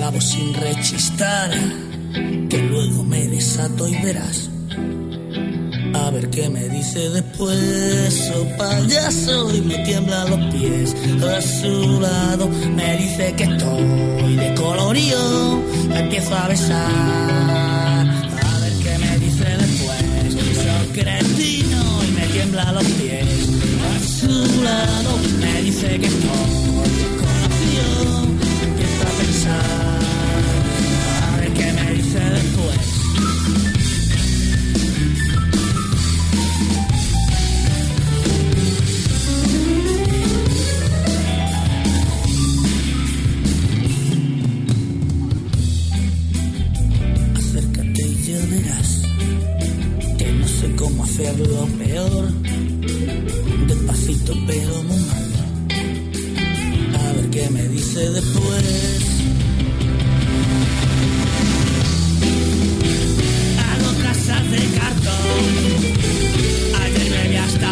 clavo sin rechistar, que luego me desato y verás. A ver qué me dice después, oh payaso, y me tiembla los pies. A su lado me dice que estoy de colorío, me empiezo a besar. A ver qué me dice después, soy cretino y me tiembla los pies. A su lado me dice que estoy sé cómo hacerlo peor. Despacito pero muy mal. A ver qué me dice después. Hago casas de cartón. Ayer me vi hasta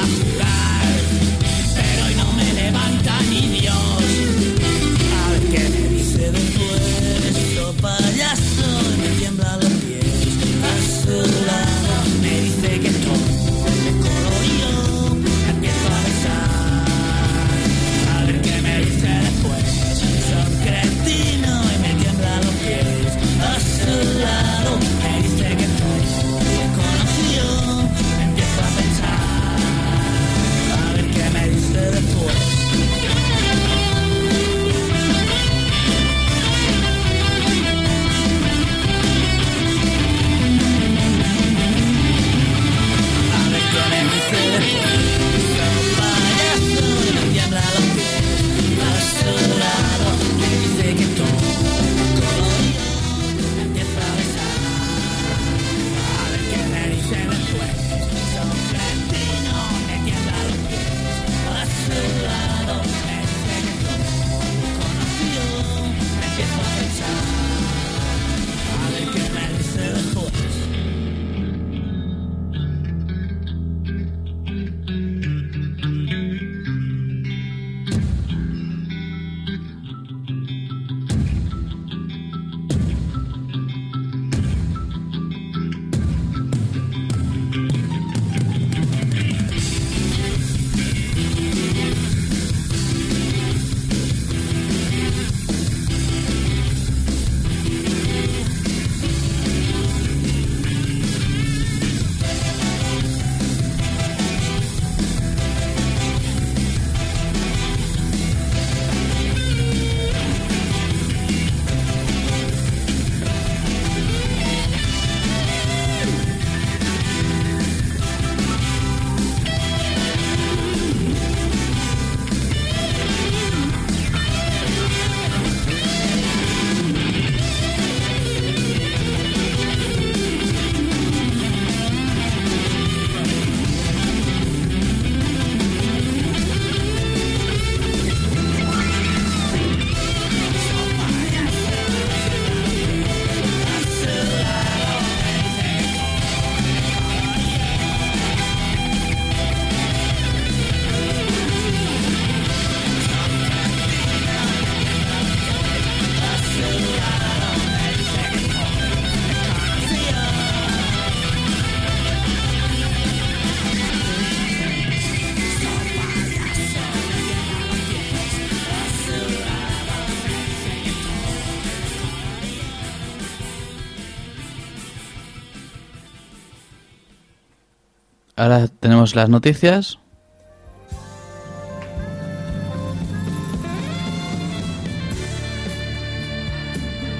Ahora tenemos las noticias.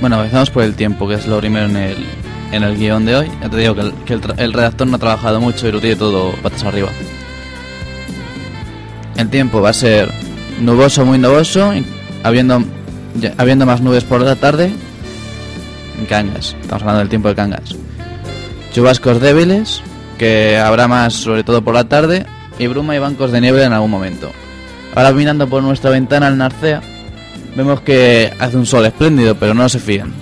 Bueno, empezamos por el tiempo, que es lo primero en el, en el guion de hoy. Ya te digo que, el, el redactor no ha trabajado mucho y lo tiene todo patas arriba. El tiempo va a ser nuboso, muy nuboso, habiendo, habiendo más nubes por la tarde. En Cangas, estamos hablando del tiempo de Cangas. Chubascos débiles, que habrá más sobre todo por la tarde, y bruma y bancos de nieve en algún momento. Ahora mirando por nuestra ventana al Narcea, vemos que hace un sol espléndido, pero no se fían.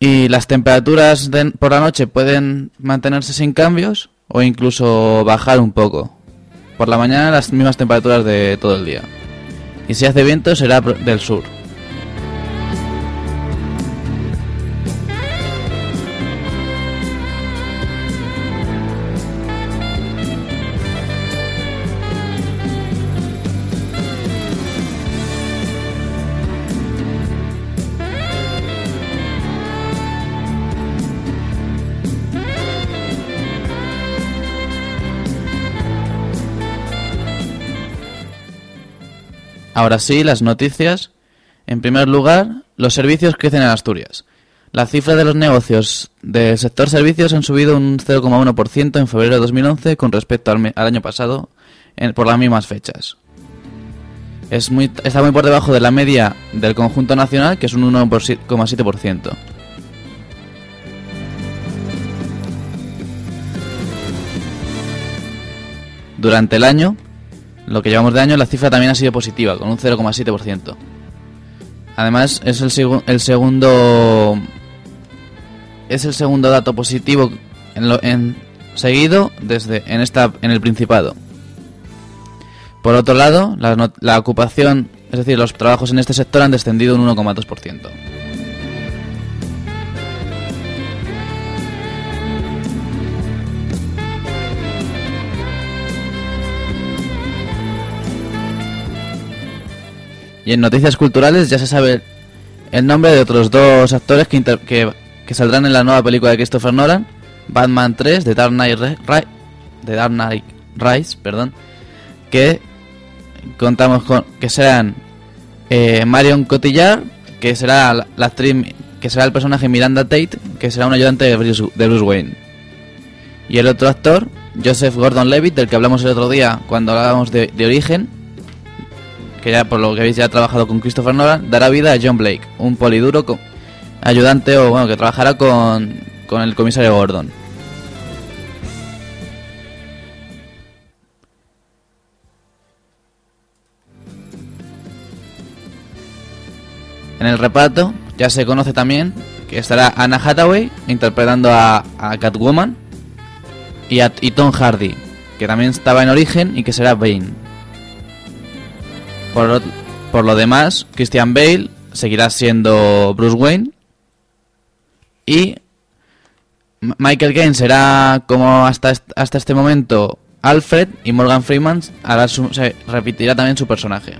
Y las temperaturas por la noche pueden mantenerse sin cambios o incluso bajar un poco. Por la mañana las mismas temperaturas de todo el día. Y si hace viento será del sur. Ahora sí, las noticias. En primer lugar, los servicios crecen en Asturias. La cifra de los negocios del sector servicios han subido un 0,1% en febrero de 2011 con respecto al, año pasado por las mismas fechas. Está muy por debajo de la media del conjunto nacional, que es un 1,7%. Durante el año, lo que llevamos de año, la cifra también ha sido positiva, con un 0,7%. Además, es el, segu- el segundo es el segundo dato positivo en, seguido desde en esta en el Principado. Por otro lado, la ocupación, es decir, los trabajos en este sector han descendido un 1,2%. Y en noticias culturales ya se sabe el nombre de otros dos actores que, inter- que, saldrán en la nueva película de Christopher Nolan, Batman 3, de Dark Knight, The Dark Knight perdón, que contamos con que serán eh, Marion Cotillard, que será la, actriz, que será el personaje Miranda Tate, que será un ayudante de Bruce, de Wayne. Y el otro actor, Joseph Gordon-Levitt, del que hablamos el otro día cuando hablábamos de, de Origen, que ya por lo que veis ya trabajado con Christopher Nolan, dará vida a John Blake, un poliduro ayudante o bueno que trabajará con, con el comisario Gordon. En el reparto ya se conoce también que estará Anna Hathaway interpretando a, a Catwoman y, a, y Tom Hardy, que también estaba en origen y que será Bane. Por, lo demás, Christian Bale seguirá siendo Bruce Wayne y Michael Caine será como hasta, hasta este momento Alfred y Morgan Freeman hará su- se repetirá también su personaje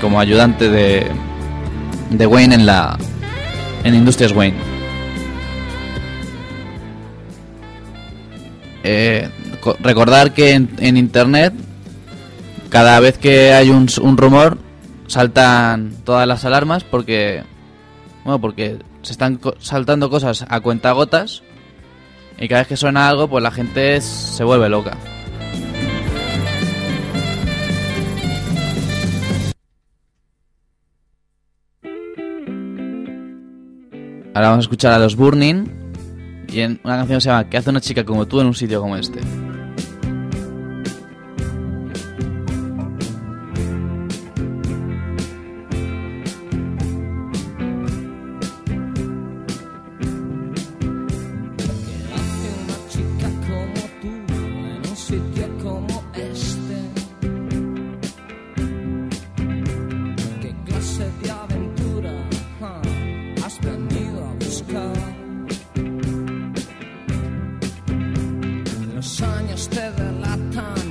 como ayudante de, de Wayne en la en Industrias Wayne. Eh, co- recordar que en, en internet cada vez que hay un, rumor saltan todas las alarmas porque bueno porque se están saltando cosas a cuentagotas y cada vez que suena algo pues la gente se vuelve loca. Ahora vamos a escuchar a los Burning y en una canción se llama ¿Qué hace una chica como tú en un sitio como este? Los años te delatan,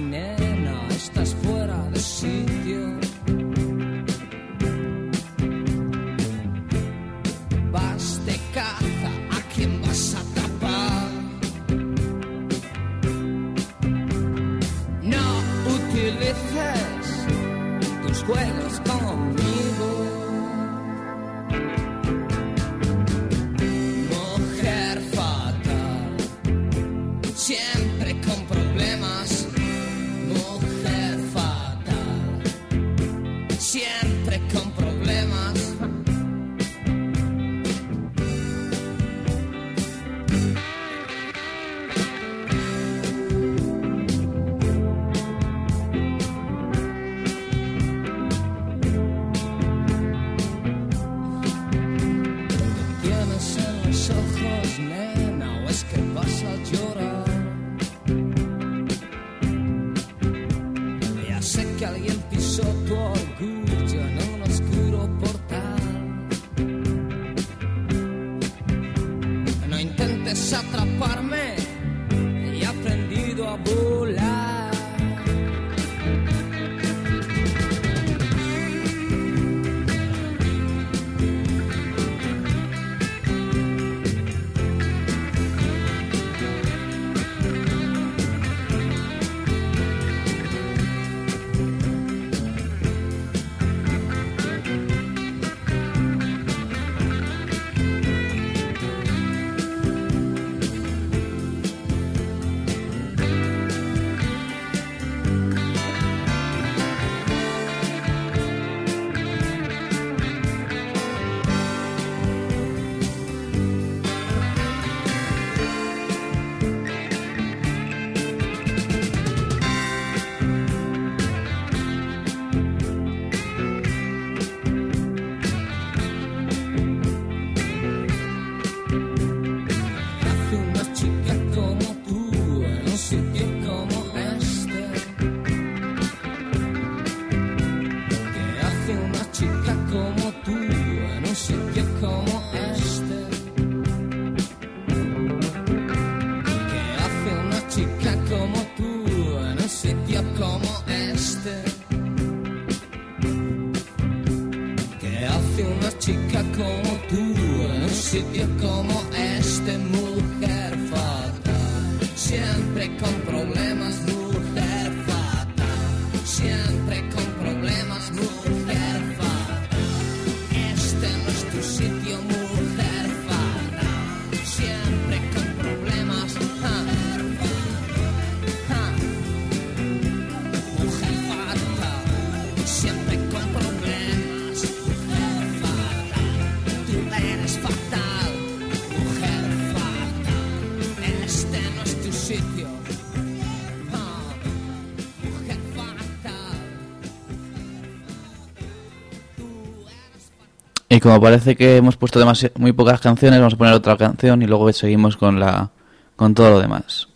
Y como parece que hemos puesto muy pocas canciones, vamos a poner otra canción y luego seguimos con, la, con todo lo demás.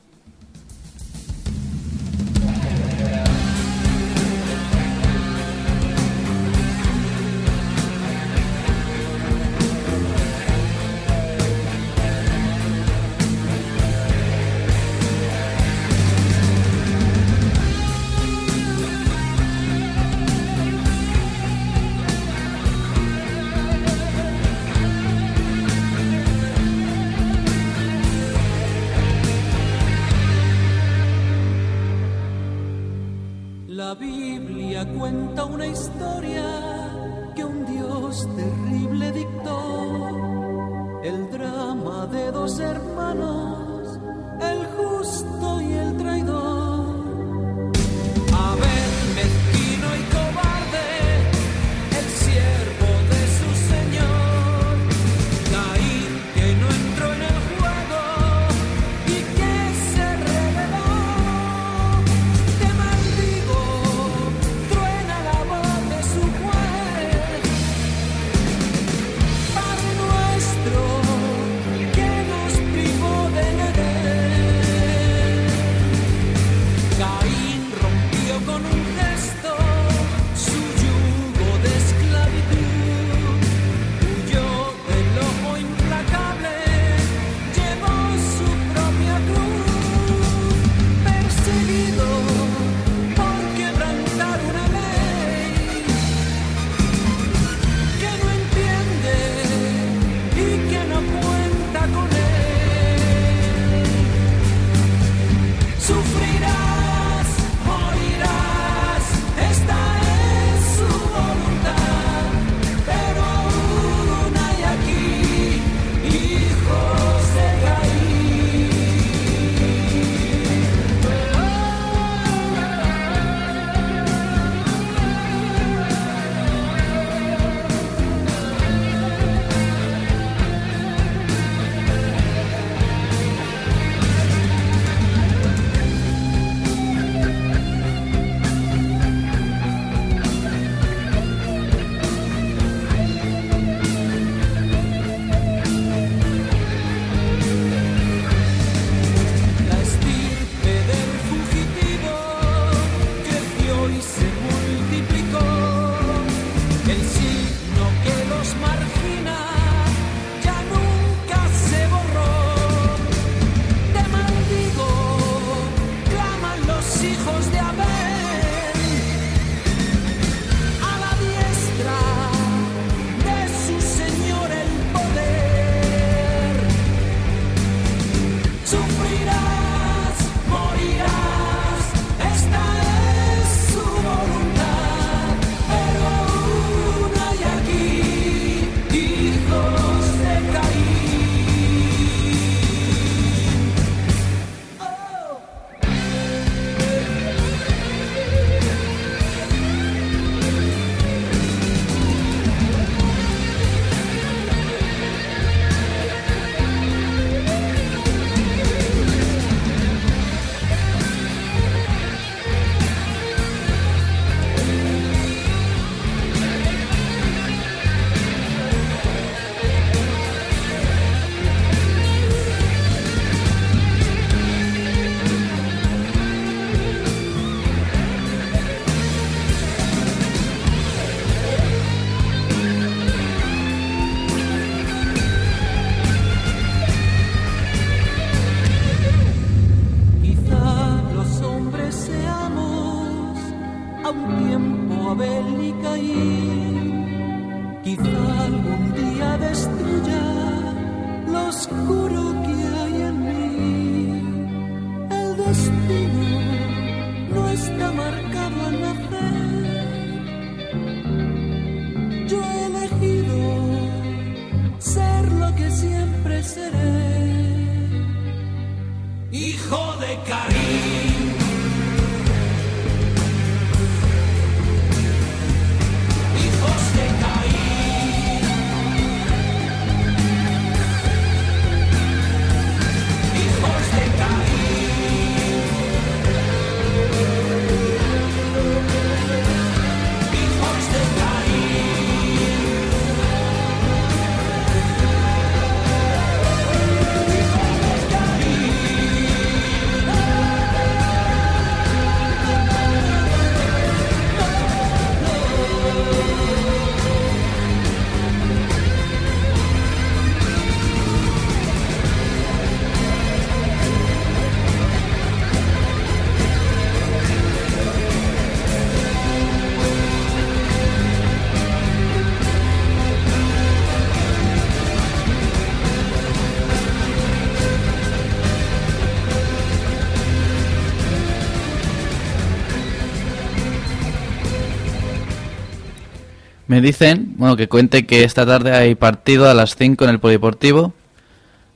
Me dicen, bueno, que cuente que esta tarde hay partido a las 5 en el Polideportivo.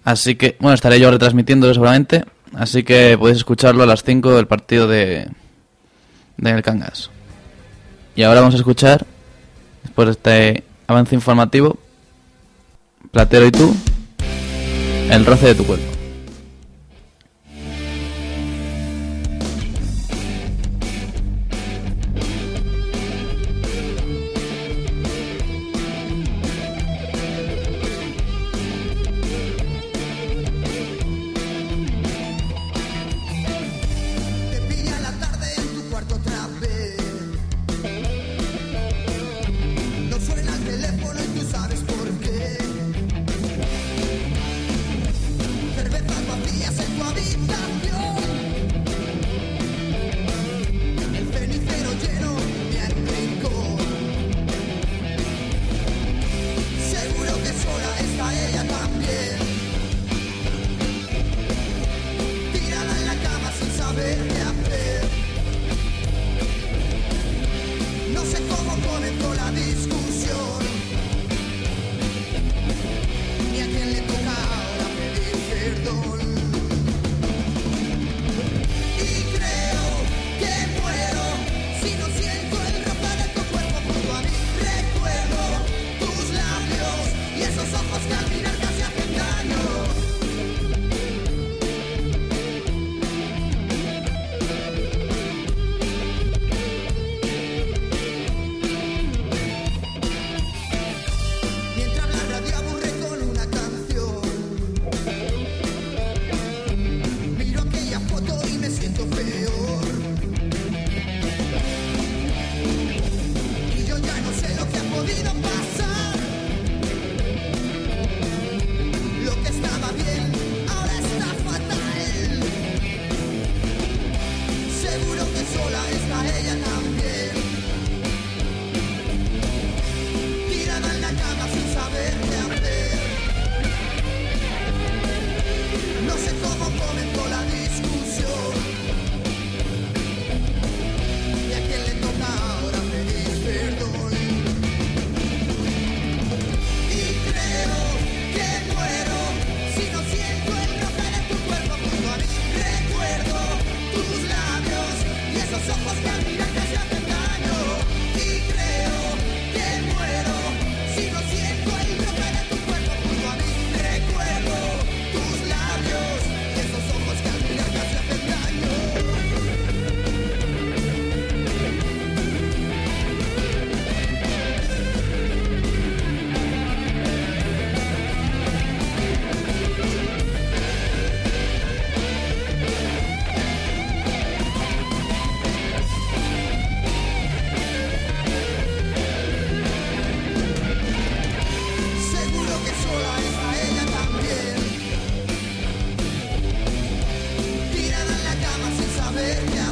Así que, bueno, estaré yo retransmitiéndolo seguramente. Así que podéis escucharlo a las 5 del partido de el Cangas. Y ahora vamos a escuchar, después de este avance informativo, Platero y tú, el roce de tu cuerpo. yeah.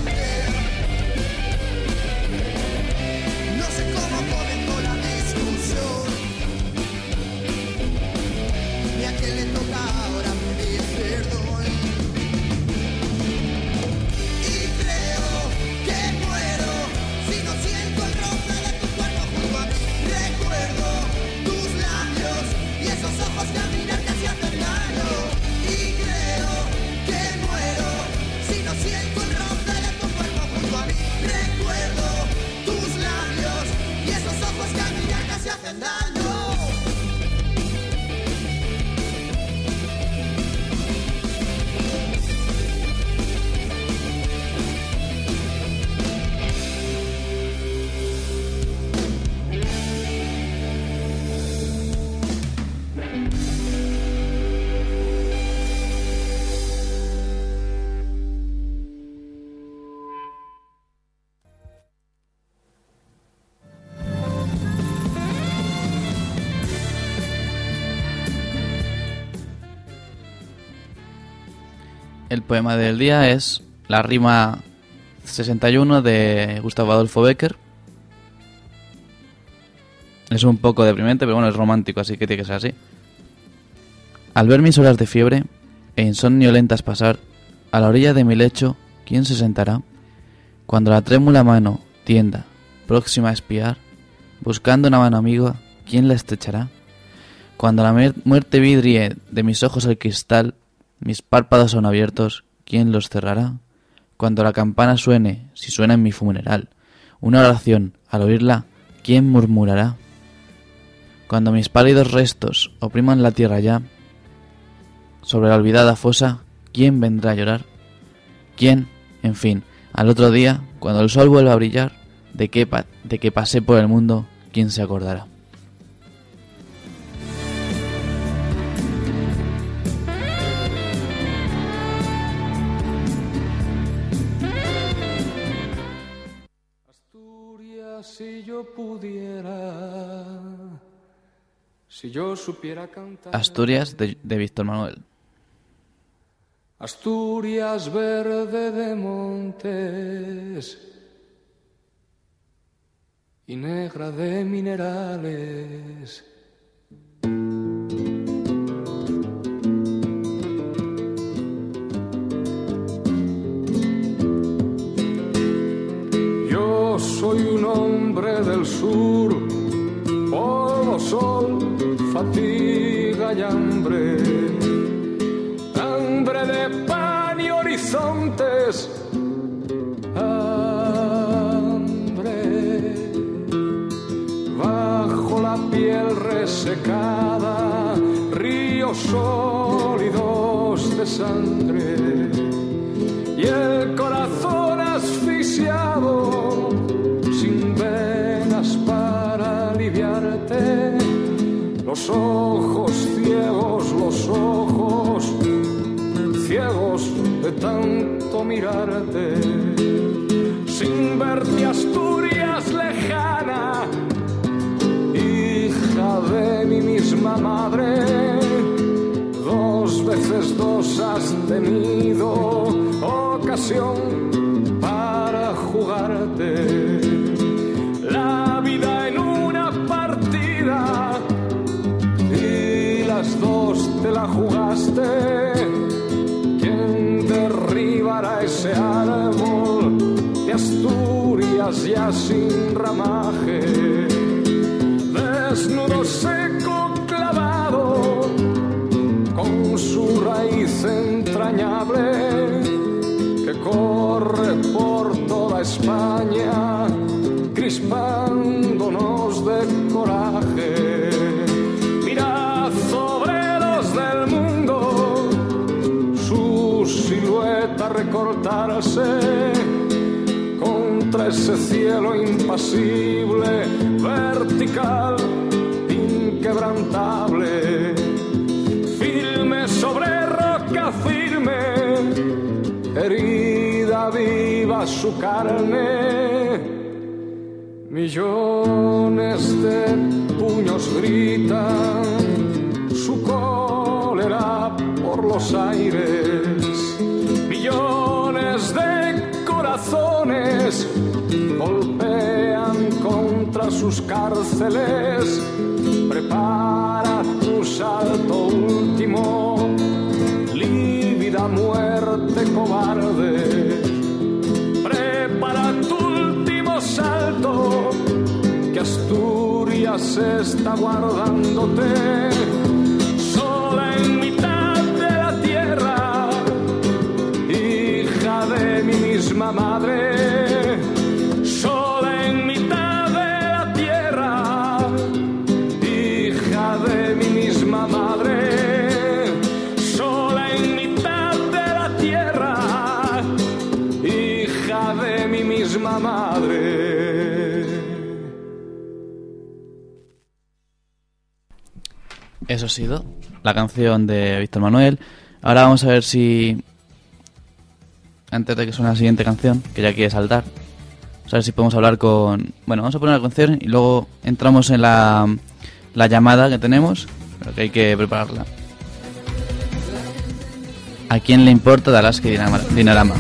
El poema del día es la rima 61 de Gustavo Adolfo Becker. Es un poco deprimente, pero bueno, es romántico, así que tiene que ser así. Al ver mis horas de fiebre e insomnio lentas pasar, a la orilla de mi lecho, ¿quién se sentará? Cuando la trémula mano tienda, próxima a espiar, buscando una mano amiga, ¿quién la estrechará? Cuando la muer- muerte vidrie de mis ojos el cristal, mis párpados son abiertos, ¿quién los cerrará? Cuando la campana suene, si suena en mi funeral, una oración, al oírla, ¿quién murmurará? Cuando mis pálidos restos opriman la tierra ya, sobre la olvidada fosa, ¿quién vendrá a llorar? ¿Quién? En fin, al otro día, cuando el sol vuelva a brillar, de pa- de que pasé por el mundo, ¿quién se acordará? Pudiera, si yo supiera cantar. Asturias de, de Víctor Manuel. Asturias verde de montes y negra de minerales. Yo soy un hombre del sur, polvo, sol, fatiga y hambre. Hambre de pan y horizontes, hambre. Bajo la piel resecada, ríos sólidos de sangre Los ojos ciegos, los ojos ciegos de tanto mirarte. Sin verte Asturias lejana, hija de mi misma madre. Dos veces dos has tenido ocasión para jugarte. Jugaste. ¿Quién derribará ese árbol de Asturias ya sin ramaje? Desnudo seco clavado con su raíz entrañable que corre por toda España, recortarse contra ese cielo impasible, vertical, inquebrantable firme sobre roca firme, herida viva su carne. Millones de puños gritan su cólera por los aires. Corazones golpean contra sus cárceles. Prepara tu salto último, lívida muerte cobarde. Prepara tu último salto, que Asturias está guardándote. Eso ha sido la canción de Víctor Manuel. Ahora vamos a ver si. Antes de que suene la siguiente canción, que ya quiere saltar. Vamos a ver si podemos hablar con. Bueno, vamos a poner la canción y luego entramos en la, la llamada que tenemos, pero que hay que prepararla. ¿A quién le importa de Alaska y Dinarama?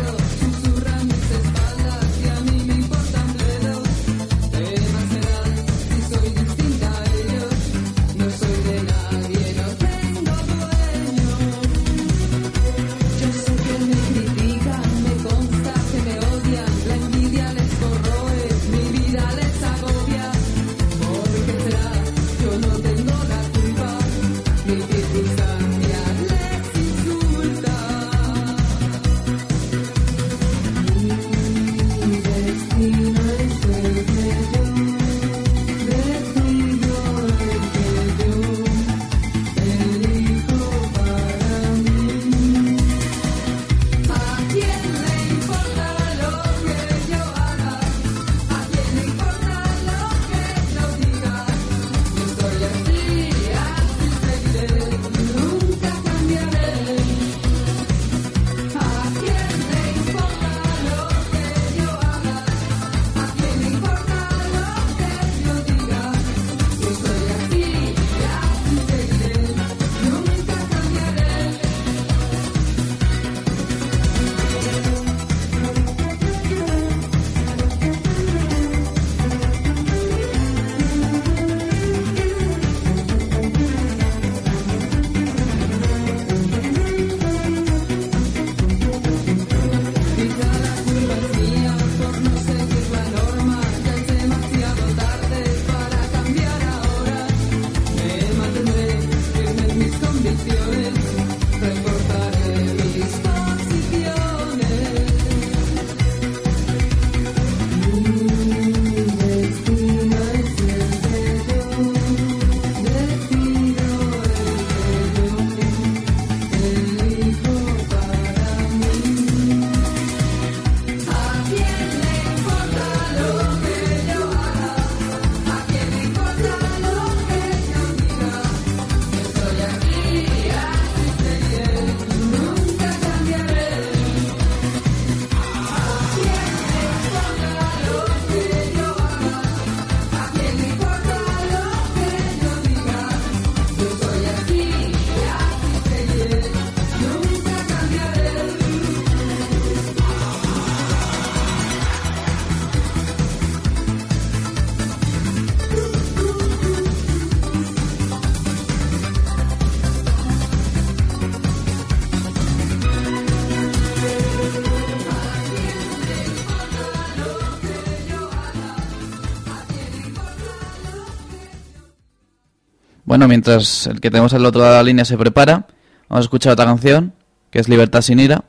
Bueno, mientras el que tenemos al otro lado de la línea se prepara, vamos a escuchar otra canción, que es Libertad sin ira.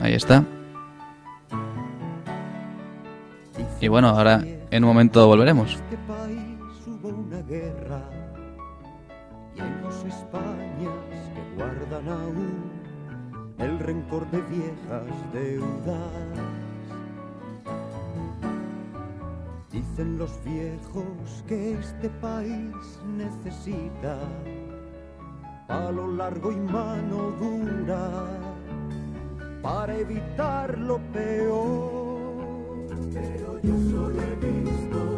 Ahí está. Y bueno, ahora en un momento volveremos. este rencor de viejas deudas. Dicen los viejos que este país necesita palo largo y mano dura para evitar lo peor. Pero yo solo he visto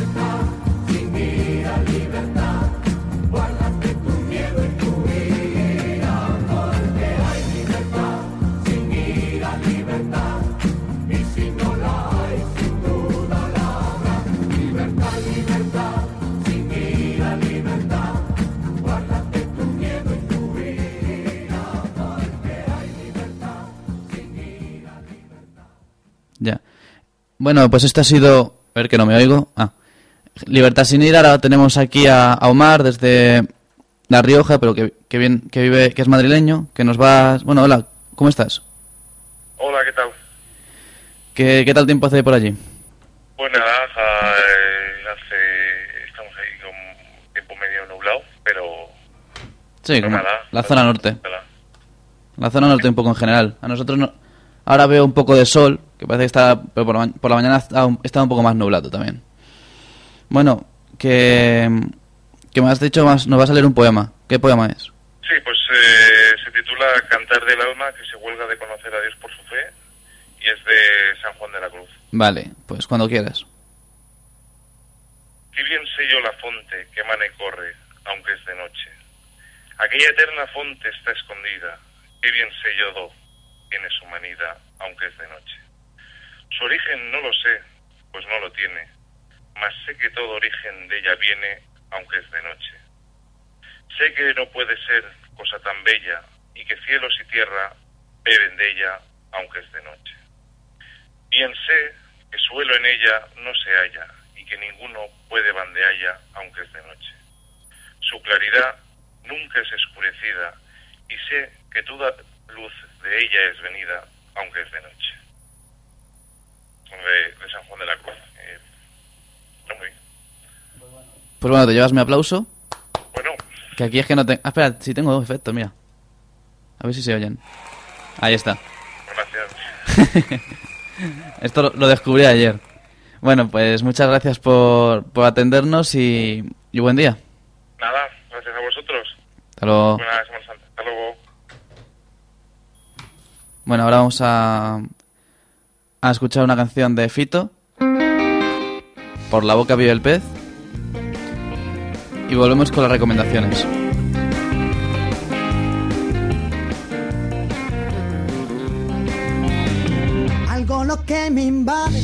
Bueno, pues esto ha sido... A ver que no me oigo. Ah. Libertad sin ir. Ahora tenemos aquí a, a Omar desde La Rioja, pero que, que, bien, que vive, que es madrileño, que nos va... Bueno, hola, ¿cómo estás? Hola, ¿qué tal? ¿Qué, qué tal tiempo hace por allí? Pues nada, hace, estamos ahí con tiempo medio nublado, pero Sí, pero como nada. la zona norte. Nada. La zona norte un poco en general. A nosotros no... Ahora veo un poco de sol, que parece que está... Pero por la, ma- por la mañana está un, está un poco más nublado también. Bueno, que... Que me has dicho, más, nos va a salir un poema. ¿Qué poema es? Sí, pues eh, se titula Cantar del alma que se huelga de conocer a Dios por su fe y es de San Juan de la Cruz. Vale, pues cuando quieras. Qué bien sé yo la fonte que emana y corre, aunque es de noche. Aquella eterna fonte está escondida. Qué bien sé yo do, tiene su manida, aunque es de noche. Su origen no lo sé, pues no lo tiene, mas sé que todo origen de ella viene, aunque es de noche. Sé que no puede ser cosa tan bella y que cielos y tierra beben de ella, aunque es de noche. Bien sé que suelo en ella no se halla y que ninguno puede bandealla, aunque es de noche. Su claridad nunca es escurecida y sé que toda luz de ella es venida, aunque es de noche. De, de San Juan de la Cruz. Eh, está muy bien. Pues bueno, te llevas mi aplauso. Bueno, Que aquí es que no tengo... Ah, espera, sí tengo dos efectos, mira. A ver si se oyen. Ahí está. gracias. Esto lo, lo descubrí ayer. Bueno, pues muchas gracias por, por atendernos y, y buen día. Nada, gracias a vosotros. Hasta luego. Hasta luego. Bueno, ahora vamos a, a escuchar una canción de Fito. Por la boca vive el pez. Y volvemos con las recomendaciones. algo lo que me invade,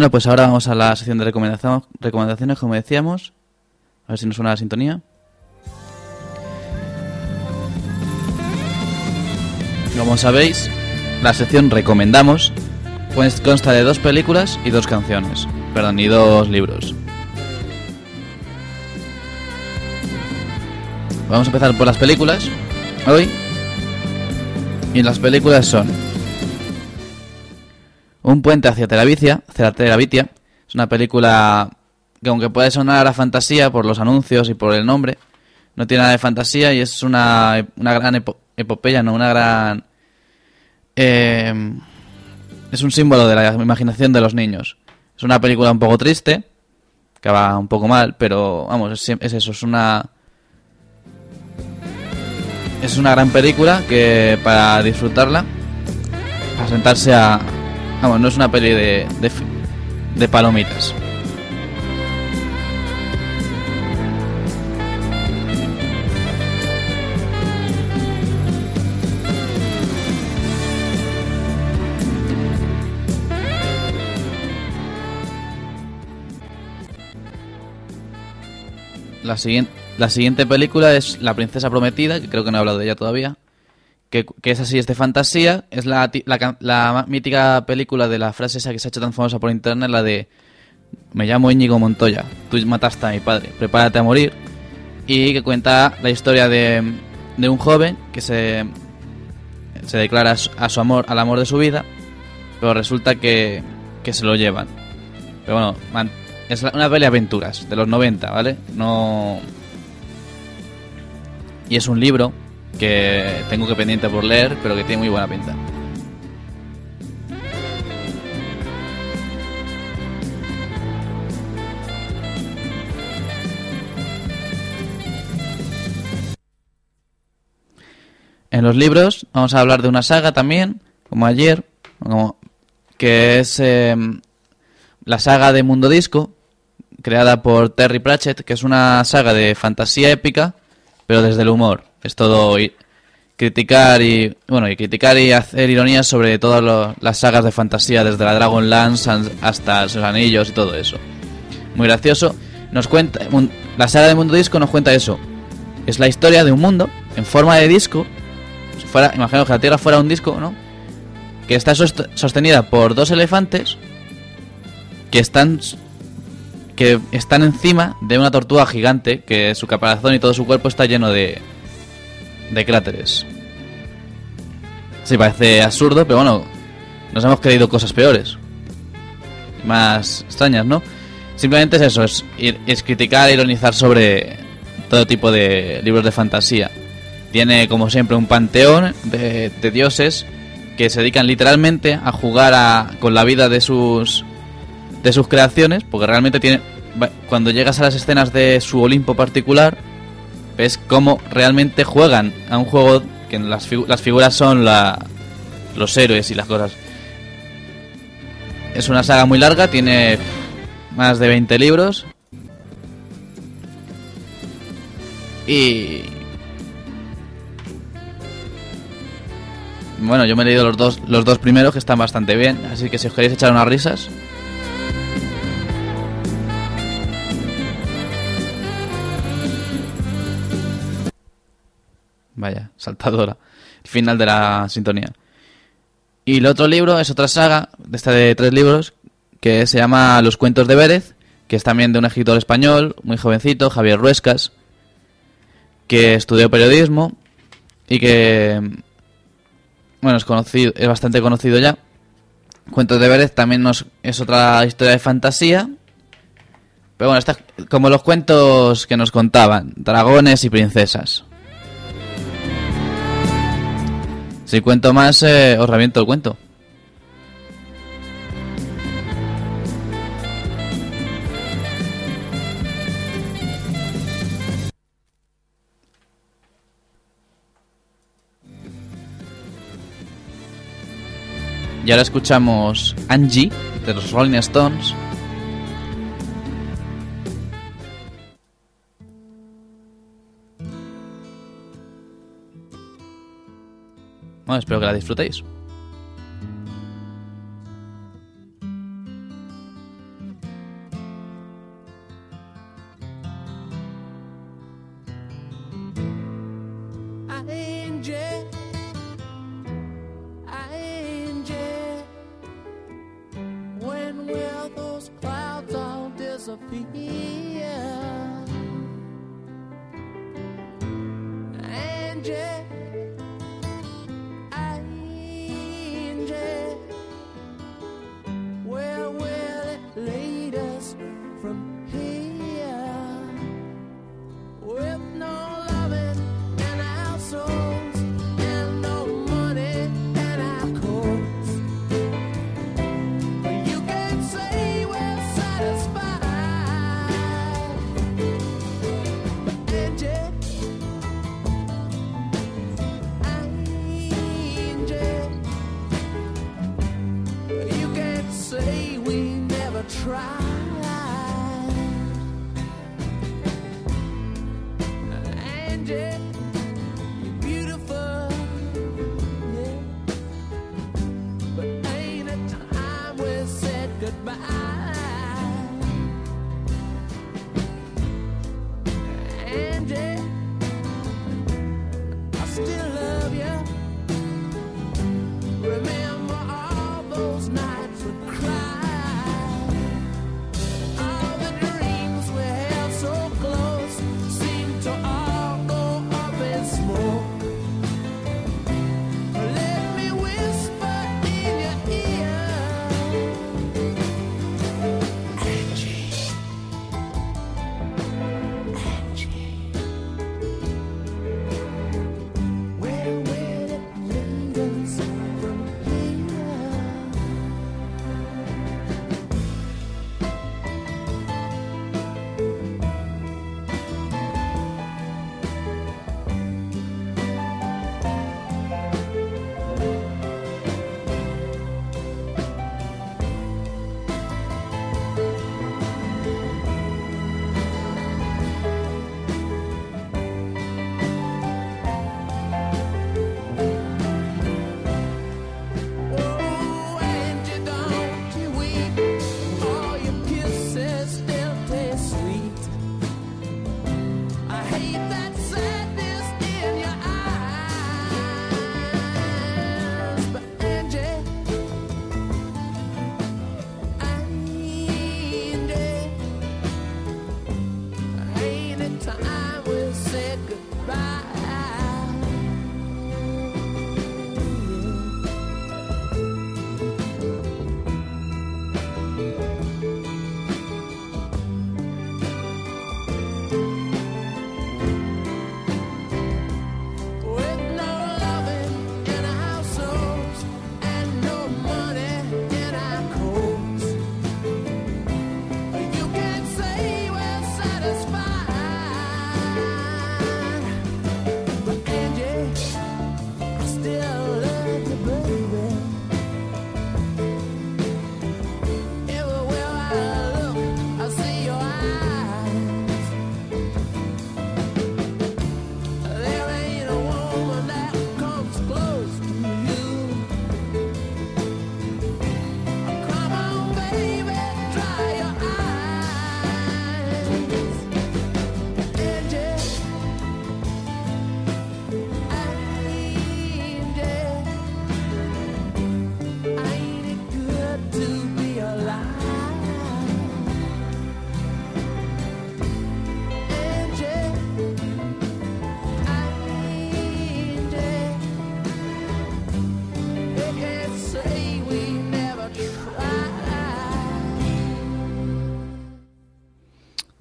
Bueno, pues ahora vamos a la sección de recomendaciones, como decíamos. A ver si nos suena la sintonía. Como sabéis, la sección Recomendamos pues consta de dos películas y dos canciones. Perdón, y dos libros. Vamos a empezar por las películas hoy. Y las películas son Un puente hacia Teravitia. Es una película que aunque puede sonar a fantasía por los anuncios y por el nombre, no tiene nada de fantasía y es una, una gran epo- epopeya, no una gran... eh, es un símbolo de la imaginación de los niños. Es una película un poco triste, que va un poco mal, pero vamos, es, es eso, es una... Es una gran película que para disfrutarla, para sentarse a... Vamos, no es una peli de, de, palomitas. La siguiente, la siguiente película es La Princesa Prometida, que creo que no he hablado de ella todavía. Que, es así, es de fantasía. Es la, la, la mítica película de la frase esa que se ha hecho tan famosa por internet, la de Me llamo Íñigo Montoya, tú mataste a mi padre, prepárate a morir. Y que cuenta la historia de, de un joven que se, se declara a su- amor, al amor de su vida, pero resulta que, que se lo llevan. Pero bueno, es una peli de aventuras de los 90, ¿vale? No. Y es un libro que tengo que pendiente por leer, pero que tiene muy buena pinta. En los libros vamos a hablar de una saga también, como ayer, como- que es eh, la saga de Mundo Disco, creada por Terry Pratchett, que es una saga de fantasía épica, pero desde el humor. Es todo i- criticar y bueno y criticar y hacer ironías sobre todas las sagas de fantasía, desde la Dragonlance an- hasta sus anillos y todo eso. Muy gracioso. Nos cuenta la saga de Mundo Disco nos cuenta eso. Es la historia de un mundo en forma de disco. Si fuera, imagino que la Tierra fuera un disco, ¿no? Que está sost- sostenida por dos elefantes que están que están encima de una tortuga gigante que su caparazón y todo su cuerpo está lleno de de cráteres. Sí, parece absurdo, pero bueno, nos hemos creído cosas peores. Más extrañas, ¿no? Simplemente es eso, es, es criticar ironizar sobre todo tipo de libros de fantasía. Tiene, como siempre, un panteón de, de dioses que se dedican literalmente a jugar a- con la vida de sus de sus creaciones, porque realmente tiene cuando llegas a las escenas de su Olimpo particular, ves cómo realmente juegan a un juego que las, las figuras son la, los héroes y las cosas. Es una saga muy larga, tiene más de 20 libros. Y... Bueno, yo me he leído los dos, los dos primeros que están bastante bien, así que si os queréis echar unas risas... Vaya, saltadora. Final de la sintonía. Y el otro libro es otra saga, esta de tres libros, que se llama Los cuentos de Vélez, que es también de un escritor español, muy jovencito, Javier Ruescas, que estudió periodismo y que, bueno, es conocido, es bastante conocido ya. Cuentos de Vélez también nos, es otra historia de fantasía, pero bueno, está como los cuentos que nos contaban, dragones y princesas. Si cuento más, eh, os reviento el cuento. Y ahora escuchamos Angie de los Rolling Stones. Espero que la disfrutéis.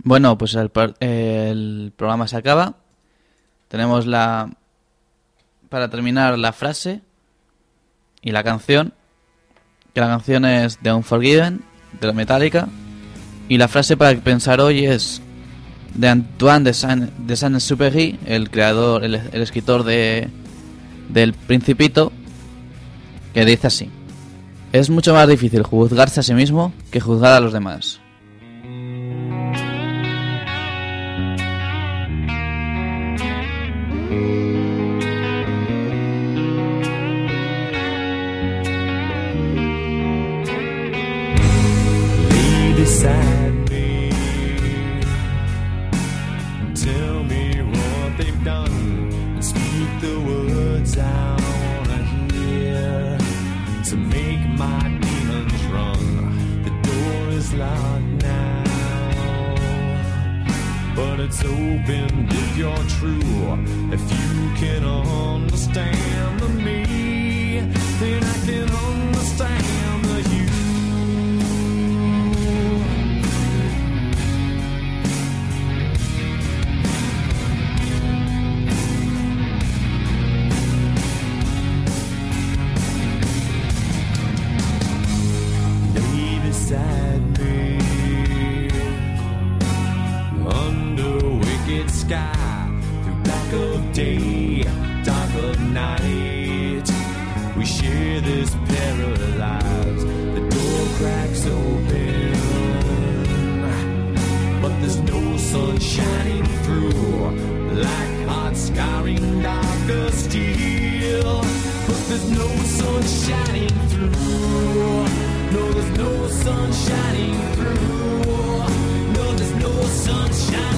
Bueno, pues el, el programa se acaba. Tenemos la. Para terminar, la frase y la canción. Que la canción es The Unforgiven, de la Metallica. Y la frase para pensar hoy es de Antoine de de Saint-Exupéry, el creador, el, el escritor de, del Principito, que dice así: Es mucho más difícil juzgarse a sí mismo que juzgar a los demás. Beside me. Tell me what they've done speak the words I wanna hear to make my demons run. The door is locked now, but it's open if you're. If you can understand the me, then I can understand the sky sun shining through. Like hot scarring darker steel, but there's no sun shining through. No, there's no sun shining through. No, there's no sun shining.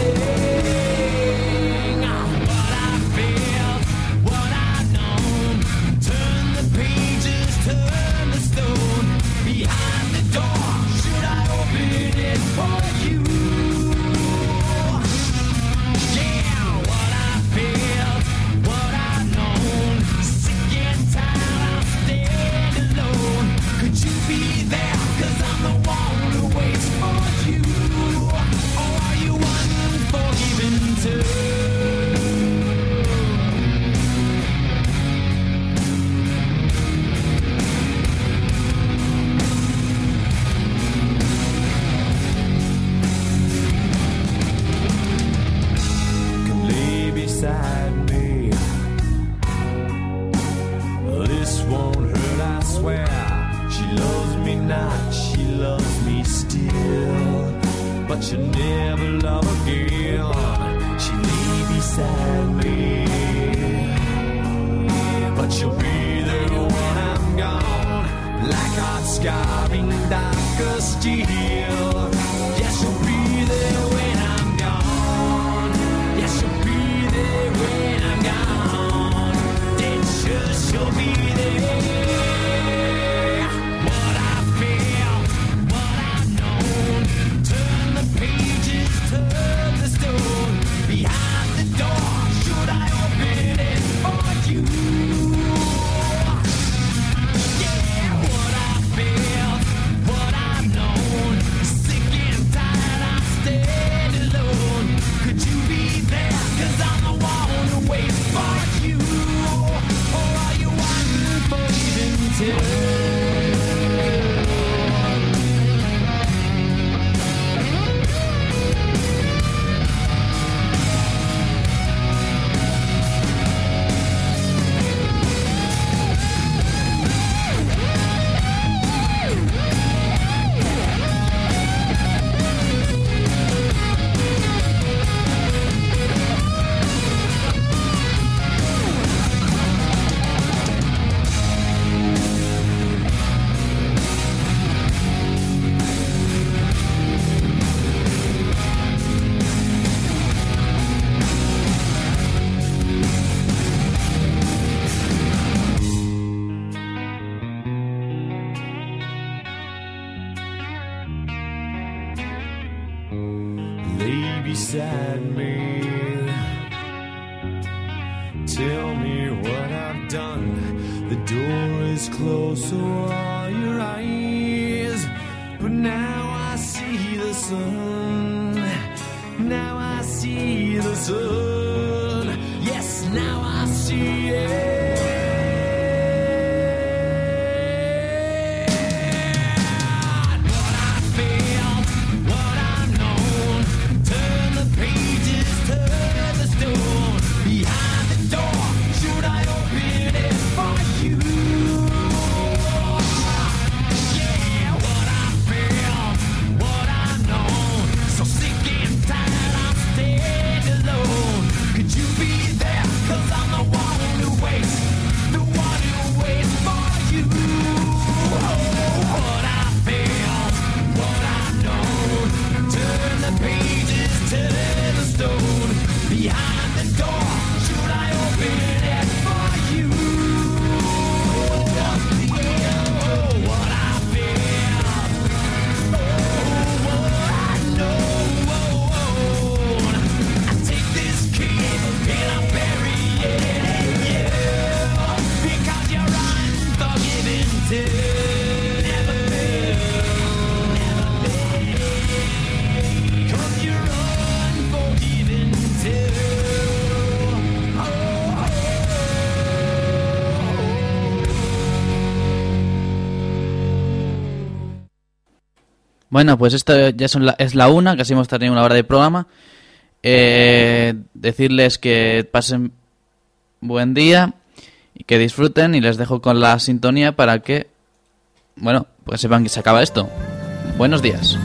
Bueno, pues esto ya son la- es la una, casi hemos tenido una hora de programa. Eh, decirles que pasen buen día y que disfruten y les dejo con la sintonía para que, bueno, pues sepan que se acaba esto. Buenos días.